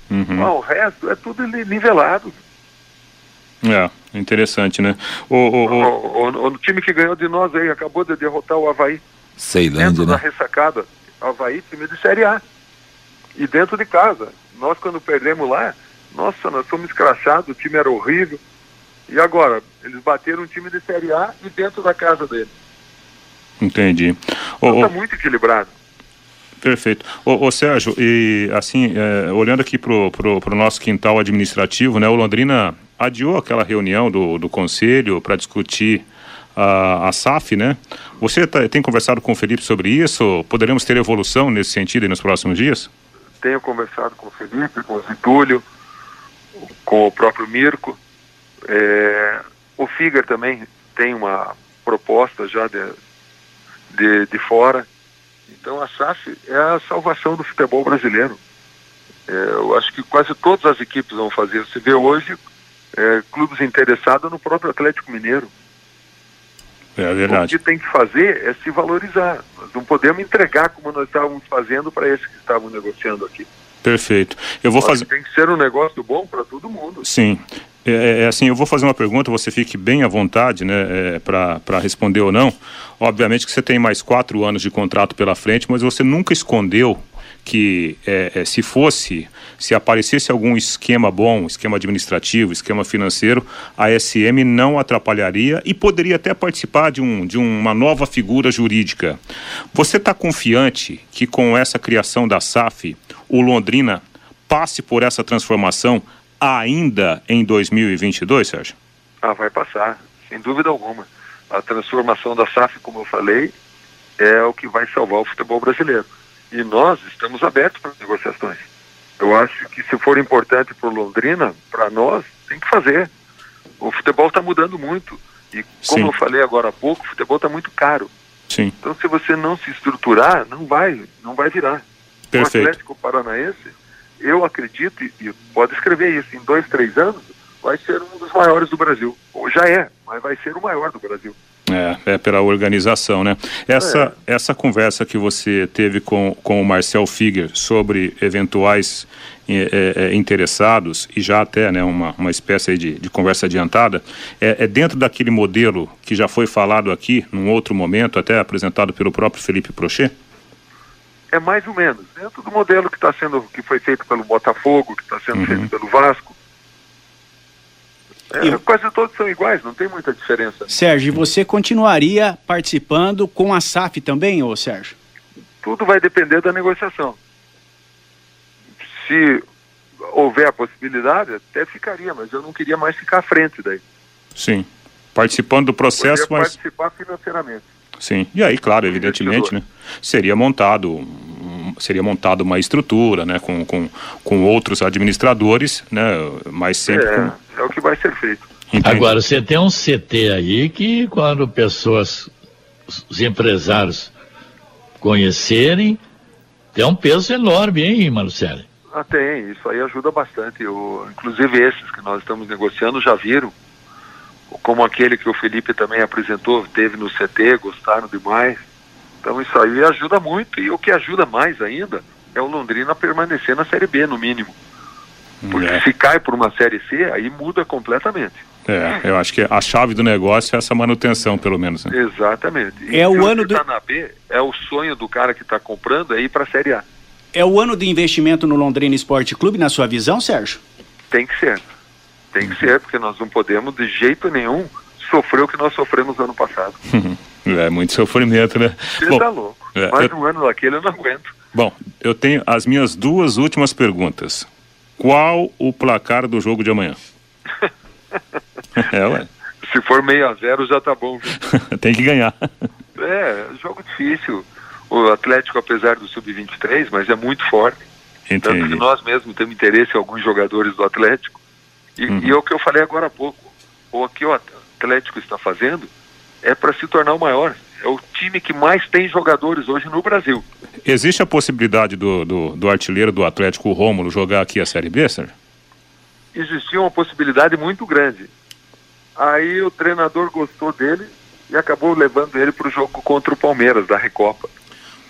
Uhum. o resto é tudo nivelado. É, interessante, né? O, o, o... o, o time que ganhou de nós aí acabou de derrotar o Havaí. Ceilândia, dentro né? da ressacada. Havaí, time de Série A. E dentro de casa. Nós, quando perdemos lá, nossa, nós fomos escrachados, o time era horrível. E agora, eles bateram um time de Série A e dentro da casa deles. Entendi. Então, tá muito equilibrado. Perfeito. Ô, ô, Sérgio, e assim, é, olhando aqui pro, pro, pro nosso quintal administrativo, né, o Londrina adiou aquela reunião do, do conselho para discutir a, a SAF, né? Você tá, tem conversado com o Felipe sobre isso? Poderemos ter evolução nesse sentido nos próximos dias? Tenho conversado com o Felipe, com o Zitúlio, com o próprio Mirko. É, o Figer também tem uma proposta já de, de, de fora Então a SAF é a salvação do futebol brasileiro. É, eu acho que quase todas as equipes vão fazer. Você vê hoje é, clubes interessados no próprio Atlético Mineiro. É verdade. O que tem que fazer é se valorizar. Nós não podemos entregar como nós estávamos fazendo para esses que estavam negociando aqui. Perfeito. Eu vou fazer. Tem que ser um negócio bom para todo mundo. Sim. É, é, é, assim, eu vou fazer uma pergunta, você fique bem à vontade, né, é, para responder ou não. Obviamente que você tem mais quatro anos de contrato pela frente, mas você nunca escondeu que é, é, se fosse, se aparecesse algum esquema bom, esquema administrativo, esquema financeiro, a SM não atrapalharia e poderia até participar de, um, de uma nova figura jurídica. Você está confiante que com essa criação da SAF, o Londrina passe por essa transformação ainda em 2022, Sérgio? Ah, vai passar, sem dúvida alguma. A transformação da SAF, como eu falei, é o que vai salvar o futebol brasileiro e nós estamos abertos para negociações. Eu acho que se for importante para Londrina, para nós, tem que fazer. O futebol está mudando muito. E como Sim. eu falei agora há pouco, o futebol está muito caro. Sim. Então se você não se estruturar, não vai, não vai virar. Perfeito. O Atlético Paranaense, eu acredito, e pode escrever isso, em dois, três anos, vai ser um dos maiores do Brasil. Ou já é, mas vai ser o maior do Brasil. É, é pela organização, né? Essa, é. essa conversa que você teve com, com o Marcel Figuer sobre eventuais é, é, interessados e já até né, uma, uma espécie de, de conversa adiantada, é, é, dentro daquele modelo que já foi falado aqui num outro momento, até apresentado pelo próprio Felipe Prochet? É mais ou menos, dentro do modelo que está sendo, que foi feito pelo Botafogo, que está sendo uhum. feito pelo Vasco, é, e... Quase todos são iguais, não tem muita diferença. Sérgio, você continuaria participando com a SAF também, ô Sérgio? Tudo vai depender da negociação. Se houver a possibilidade, até ficaria, mas eu não queria mais ficar à frente daí. Sim. Participando do processo, mas. Participar financeiramente. Sim. E aí, claro, evidentemente, né? Seria montado seria montada uma estrutura, né, com, com, com outros administradores, né, mas sempre é, com... é o que vai ser feito. Entendi. Agora, você tem um CT aí que quando pessoas, os empresários conhecerem, tem um peso enorme, hein, Marcelo? Ah, tem, isso aí ajuda bastante. Eu, inclusive esses que nós estamos negociando já viram, como aquele que o Felipe também apresentou, teve no CT, gostaram demais. Então isso aí ajuda muito. E o que ajuda mais ainda é o Londrina permanecer na Série B, no mínimo. Porque é. se cai por uma Série C, aí muda completamente. É, eu acho que a chave do negócio é essa manutenção, pelo menos. Né? Exatamente. E é o ano do... tá na B, é o sonho do cara que está comprando é ir para a Série A. É o ano de investimento no Londrina Esporte Clube, na sua visão, Sérgio? Tem que ser. Tem que ser, porque nós não podemos de jeito nenhum sofrer o que nós sofremos ano passado. (laughs) É muito sofrimento, né? Você Bom, tá louco. É, Mais eu... um ano daquele eu não aguento. Bom, eu tenho as minhas duas últimas perguntas. Qual o placar do jogo de amanhã? (laughs) (laughs) é, ué. Se for meio a zero já tá bom. Tem que ganhar. É, jogo difícil. O Atlético, apesar do sub-23, mas é muito forte. Entendi. Tanto que nós mesmos temos interesse em alguns jogadores do Atlético. E, uhum. e é o que eu falei agora há pouco. O que o Atlético está fazendo é para se tornar o maior. É o time que mais tem jogadores hoje no Brasil. Existe a possibilidade do, do, do artilheiro do Atlético, o Rômulo, jogar aqui a Série B, Sérgio? Existia uma possibilidade muito grande. Aí o treinador gostou dele e acabou levando ele para o jogo contra o Palmeiras, da Recopa.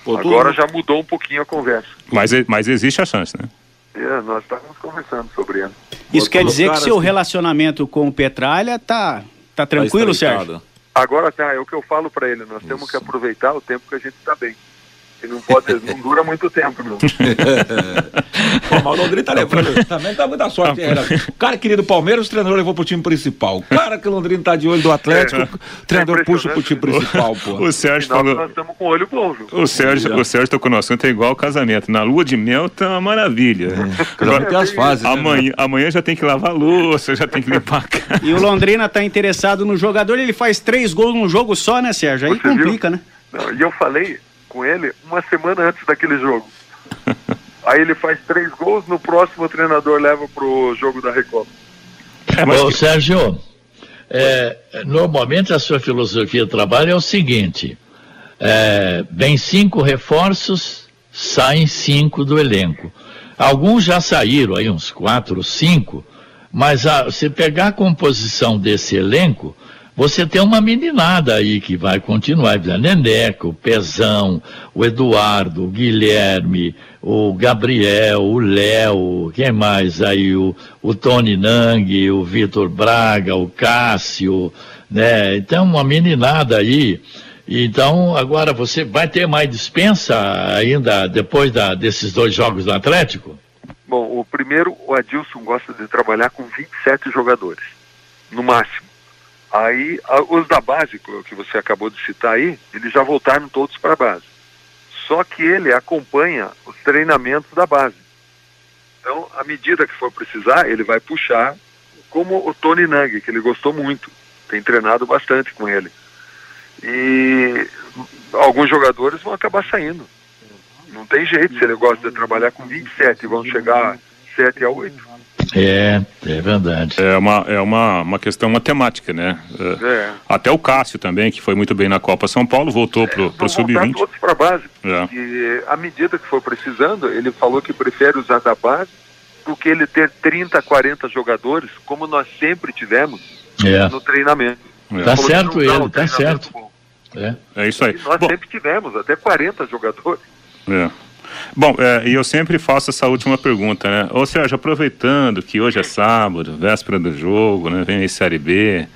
Pô, Agora já mudou um pouquinho a conversa. Mas, mas existe a chance, né? É, nós estávamos conversando sobre ele. Isso quer dizer que seu relacionamento com o Petralha tá, tá tranquilo, tá Sérgio? Agora, tá, é o que eu falo para ele, nós Isso. temos que aproveitar o tempo que a gente está bem. E não pode, não dura muito tempo, não. Pô, o Londrina tá lembrando, também dá muita sorte. Era, o cara querido do Palmeiras, o treinador levou pro time principal. O cara que o Londrina tá de olho do Atlético, é, o treinador é puxa pro time principal, pô. O Sérgio falou... Nós estamos com o olho bom, viu? O Sérgio, o Sérgio tocou no assunto, é igual ao casamento. Na lua de mel tá uma maravilha. É. Agora, tem as fases, né, amanhã, né? amanhã já tem que lavar a louça, já tem que limpar a casa. E o Londrina tá interessado no jogador, ele faz três gols num jogo só, né, Sérgio? Aí Você complica, viu? né? Não, e eu falei, com ele uma semana antes daquele jogo. (laughs) Aí ele faz três gols, no próximo o treinador leva pro jogo da Recopa. É, mas... Ô, Sérgio, é, normalmente a sua filosofia de trabalho é o seguinte: é, vem cinco reforços, saem cinco do elenco. Alguns já saíram, aí uns quatro, cinco, mas a, se pegar a composição desse elenco, você tem uma meninada aí que vai continuar, a Neneca, o Pezão, o Eduardo, o Guilherme, o Gabriel, o Léo, quem mais aí? O, o Tony Nang, o Vitor Braga, o Cássio, né? Então, uma meninada aí. Então, agora você vai ter mais dispensa ainda depois da, desses dois jogos do Atlético? Bom, o primeiro, o Adilson gosta de trabalhar com 27 jogadores, no máximo. Aí, os da base, que você acabou de citar aí, eles já voltaram todos para a base. Só que ele acompanha os treinamentos da base. Então, à medida que for precisar, ele vai puxar, como o Tony Nang, que ele gostou muito, tem treinado bastante com ele. E alguns jogadores vão acabar saindo. Não tem jeito, se ele gosta de trabalhar com 27 vão chegar 7 a 8. É, é verdade. É uma, é uma, uma questão matemática, né? É. é. Até o Cássio também, que foi muito bem na Copa São Paulo, voltou pro, pro Sub-20. todos para a base. É. E à medida que for precisando, ele falou que prefere usar da base do que ele ter 30, 40 jogadores, como nós sempre tivemos é. no treinamento. É. Tá certo ele, tá certo. É. é isso aí. E nós Bom, sempre tivemos, até 40 jogadores. É. Bom, é, e eu sempre faço essa última pergunta, né? Ou seja, aproveitando que hoje é sábado, véspera do jogo, né? Vem aí Série B,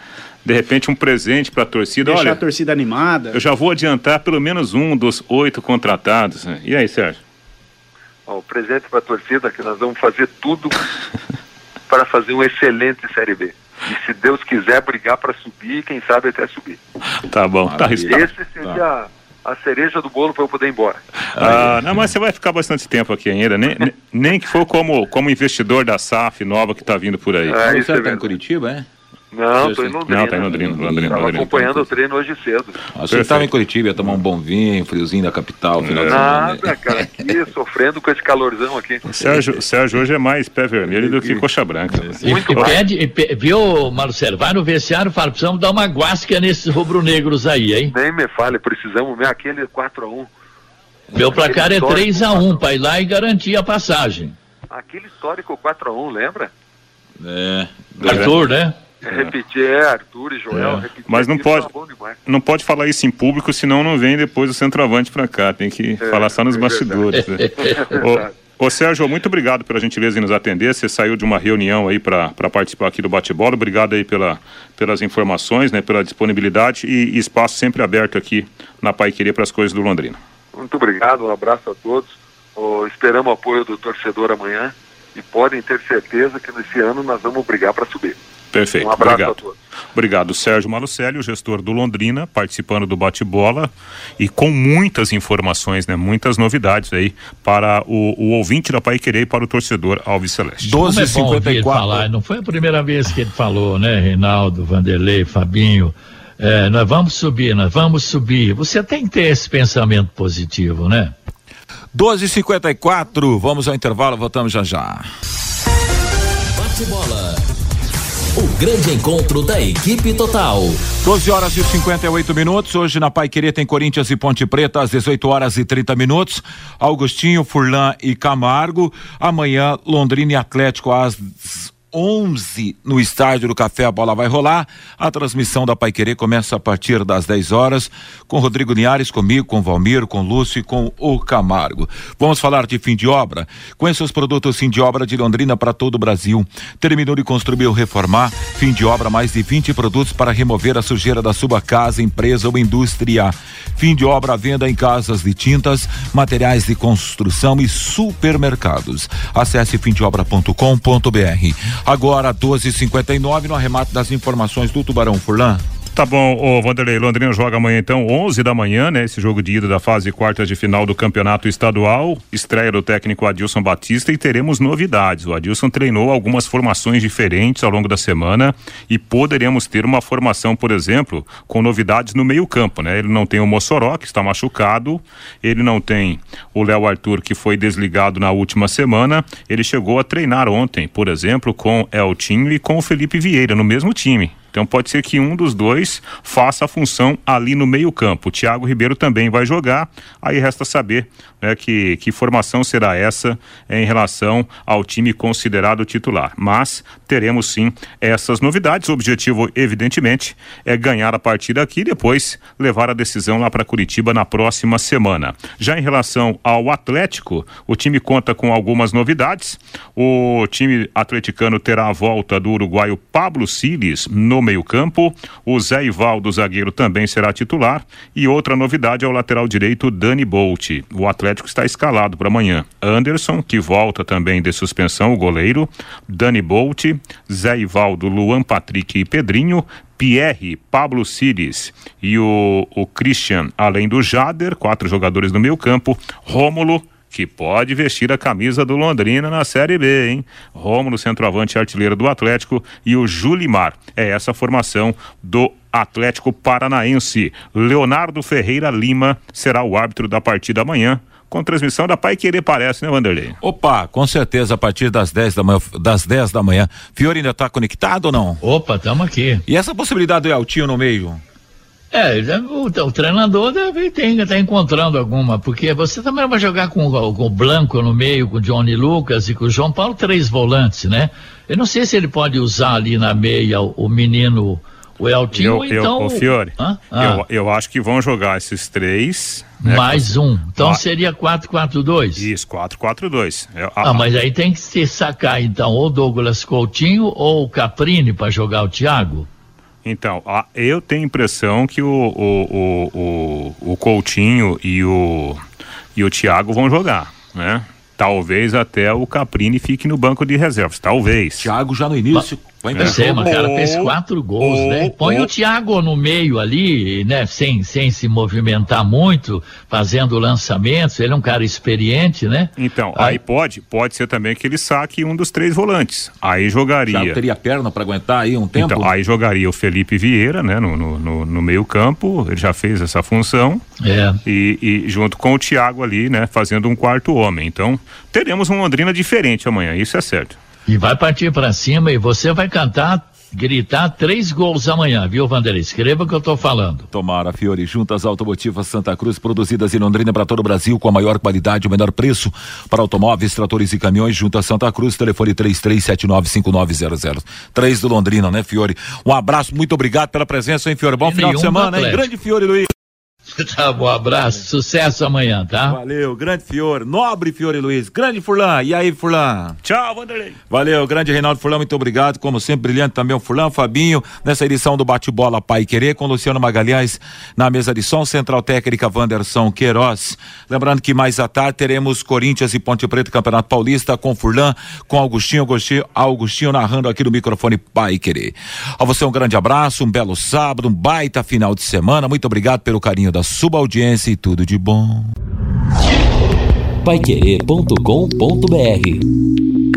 de repente um presente para a torcida. Deixar Olha, a torcida animada. Eu já vou adiantar pelo menos um dos oito contratados. Né? E aí, Sérgio? o presente para a torcida que nós vamos fazer tudo (laughs) para fazer uma excelente Série B. E se Deus quiser brigar para subir, quem sabe até subir. Tá bom, tá arriscado. Esse seria tá a cereja do bolo para eu poder ir embora. Ah, não, mas você vai ficar bastante tempo aqui ainda, nem, nem que for como, como investidor da SAF nova que está vindo por aí. É, você está é em Curitiba, é? Não, estou em Londrina. Não, tá em Londrina. Londrina, Estava acompanhando o treino hoje cedo. Ah, você estava em Curitiba, ia tomar um bom vinho, friozinho da capital, final é. Nada, cara, aqui (laughs) sofrendo com esse calorzão aqui. O Sérgio, Sérgio hoje é mais pé vermelho do que coxa branca. E, Muito e pede, e, viu, Marcelo, vai no vestiário e fala, precisamos dar uma guasca nesses rubro-negros aí, hein? Nem me fale, precisamos ver aquele 4x1. Meu placar é 3x1 para ir lá e garantir a passagem. Aquele histórico 4x1, lembra? É. Arthur, né? É. Repetir, é, Arthur e Joel. É. Mas não pode, não pode falar isso em público, senão não vem depois o centroavante para cá. Tem que é, falar só nos é bastidores. Né? (laughs) ô, ô, Sérgio, muito obrigado pela gentileza em nos atender. Você saiu de uma reunião aí para participar aqui do bate-bola. Obrigado aí pela, pelas informações, né, pela disponibilidade e, e espaço sempre aberto aqui na Pai Querer para as coisas do Londrina. Muito obrigado, um abraço a todos. esperamos o apoio do torcedor amanhã e podem ter certeza que nesse ano nós vamos brigar para subir. Perfeito. Um abraço Obrigado. a todos. Obrigado, Sérgio Malucelli, o gestor do Londrina, participando do bate-bola e com muitas informações, né? Muitas novidades aí para o, o ouvinte da Pai Querer e para o torcedor Alves Celeste. 12h54. É não foi a primeira vez que ele falou, né, Reinaldo, Vanderlei, Fabinho. É, nós vamos subir, nós vamos subir. Você tem que ter esse pensamento positivo, né? 12h54, vamos ao intervalo, voltamos já já. Bate bola. O grande encontro da equipe total. 12 horas e 58 minutos. Hoje na Pai Querer tem Corinthians e Ponte Preta às 18 horas e 30 minutos. Augustinho, Furlan e Camargo. Amanhã, Londrina e Atlético às 11 no estádio do Café a bola vai rolar. A transmissão da Pai Querer começa a partir das 10 horas com Rodrigo Linhares, comigo, com Valmir, com Lúcio e com o Camargo. Vamos falar de fim de obra. Conheça os produtos fim de obra de Londrina para todo o Brasil. Terminou de construir ou reformar. Fim de obra mais de 20 produtos para remover a sujeira da sua casa, empresa ou indústria. Fim de obra venda em casas de tintas, materiais de construção e supermercados. Acesse fimdeobra.com.br. Agora, 12h59, no arremate das informações do Tubarão Furlan. Tá bom, o Vanderlei Londrina joga amanhã então 11 da manhã, né? Esse jogo de ida da fase quartas de final do Campeonato Estadual, estreia do técnico Adilson Batista e teremos novidades. O Adilson treinou algumas formações diferentes ao longo da semana e poderemos ter uma formação, por exemplo, com novidades no meio-campo, né? Ele não tem o Mossoró, que está machucado, ele não tem o Léo Arthur, que foi desligado na última semana. Ele chegou a treinar ontem, por exemplo, com Eltinho e com o Felipe Vieira no mesmo time. Então pode ser que um dos dois faça a função ali no meio-campo. Thiago Ribeiro também vai jogar. Aí resta saber né, que, que formação será essa em relação ao time considerado titular. Mas teremos sim essas novidades. O objetivo, evidentemente, é ganhar a partida aqui e depois levar a decisão lá para Curitiba na próxima semana. Já em relação ao Atlético, o time conta com algumas novidades. O time atleticano terá a volta do uruguaio Pablo Siles no meio-campo. O Zé Ivaldo, zagueiro, também será titular. E outra novidade é o lateral direito Dani Bolt. O Atlético está escalado para amanhã. Anderson, que volta também de suspensão, o goleiro. Dani Bolt, Zé Ivaldo, Luan Patrick e Pedrinho. Pierre, Pablo Cires e o, o Christian, além do Jader, quatro jogadores no meio campo, Rômulo, que pode vestir a camisa do Londrina na Série B, hein? Rômulo, centroavante artilheiro do Atlético e o Julimar. É essa a formação do Atlético Paranaense. Leonardo Ferreira Lima será o árbitro da partida amanhã com transmissão da Pai Querer parece, né, Vanderlei? Opa, com certeza a partir das 10 da manhã, das 10 da manhã. Fiore ainda está conectado ou não? Opa, estamos aqui. E essa possibilidade do Eltinho no meio? É, o, o treinador deve ter, tá encontrando alguma, porque você também vai jogar com, com o Blanco no meio, com o Johnny Lucas e com o João Paulo, três volantes, né? Eu não sei se ele pode usar ali na meia o, o menino o Eltinho, eu, então. o Fiore, ah. eu, eu acho que vão jogar esses três. Né, Mais um. Então ah. seria 4-4-2. Isso, 4-4-2. Ah, mas aí tem que se sacar, então, ou Douglas Coutinho ou o Caprini para jogar o Thiago. Então, eu tenho a impressão que o, o, o, o, o Coutinho e o, e o Thiago vão jogar, né? Talvez até o Caprini fique no banco de reservas. Talvez. Thiago já no início. Mas o cara fez quatro gols, oh, né? Põe oh. o Thiago no meio ali, né? Sem, sem se movimentar muito, fazendo lançamentos. Ele é um cara experiente, né? Então, aí, aí pode, pode ser também que ele saque um dos três volantes. Aí jogaria. Já teria perna para aguentar aí um tempo? Então, aí jogaria o Felipe Vieira, né? No, no, no, no meio campo. Ele já fez essa função. É. E, e junto com o Thiago ali, né? Fazendo um quarto homem. Então, teremos um Londrina diferente amanhã. Isso é certo. E vai partir para cima e você vai cantar gritar três gols amanhã, viu, Vanderlei? Escreva o que eu tô falando. Tomara, Fiore, juntas automotivas Santa Cruz, produzidas em Londrina para todo o Brasil, com a maior qualidade e o menor preço para automóveis, tratores e caminhões, juntas Santa Cruz, telefone 33795900. Três do Londrina, né, Fiore? Um abraço, muito obrigado pela presença, hein, Fiore? Bom e final de semana, hein? Grande Fiore Luiz. (laughs) Tá bom, abraço, sucesso amanhã, tá? Valeu, grande Fiore, nobre Fiore Luiz, grande Furlan, e aí Furlan? Tchau, Vanderlei. Valeu, grande Reinaldo Furlan, muito obrigado, como sempre, brilhante também o Furlan, Fabinho, nessa edição do Bate-Bola Pai Querer, com Luciano Magalhães na mesa de som, Central Técnica Vanderson Queiroz. Lembrando que mais à tarde teremos Corinthians e Ponte Preta Campeonato Paulista com Furlan, com Augustinho, Augustinho, Augustinho narrando aqui no microfone Pai Querer. A você um grande abraço, um belo sábado, um baita final de semana, muito obrigado pelo carinho da subaudiência e tudo de bom. Paiquerê.com.br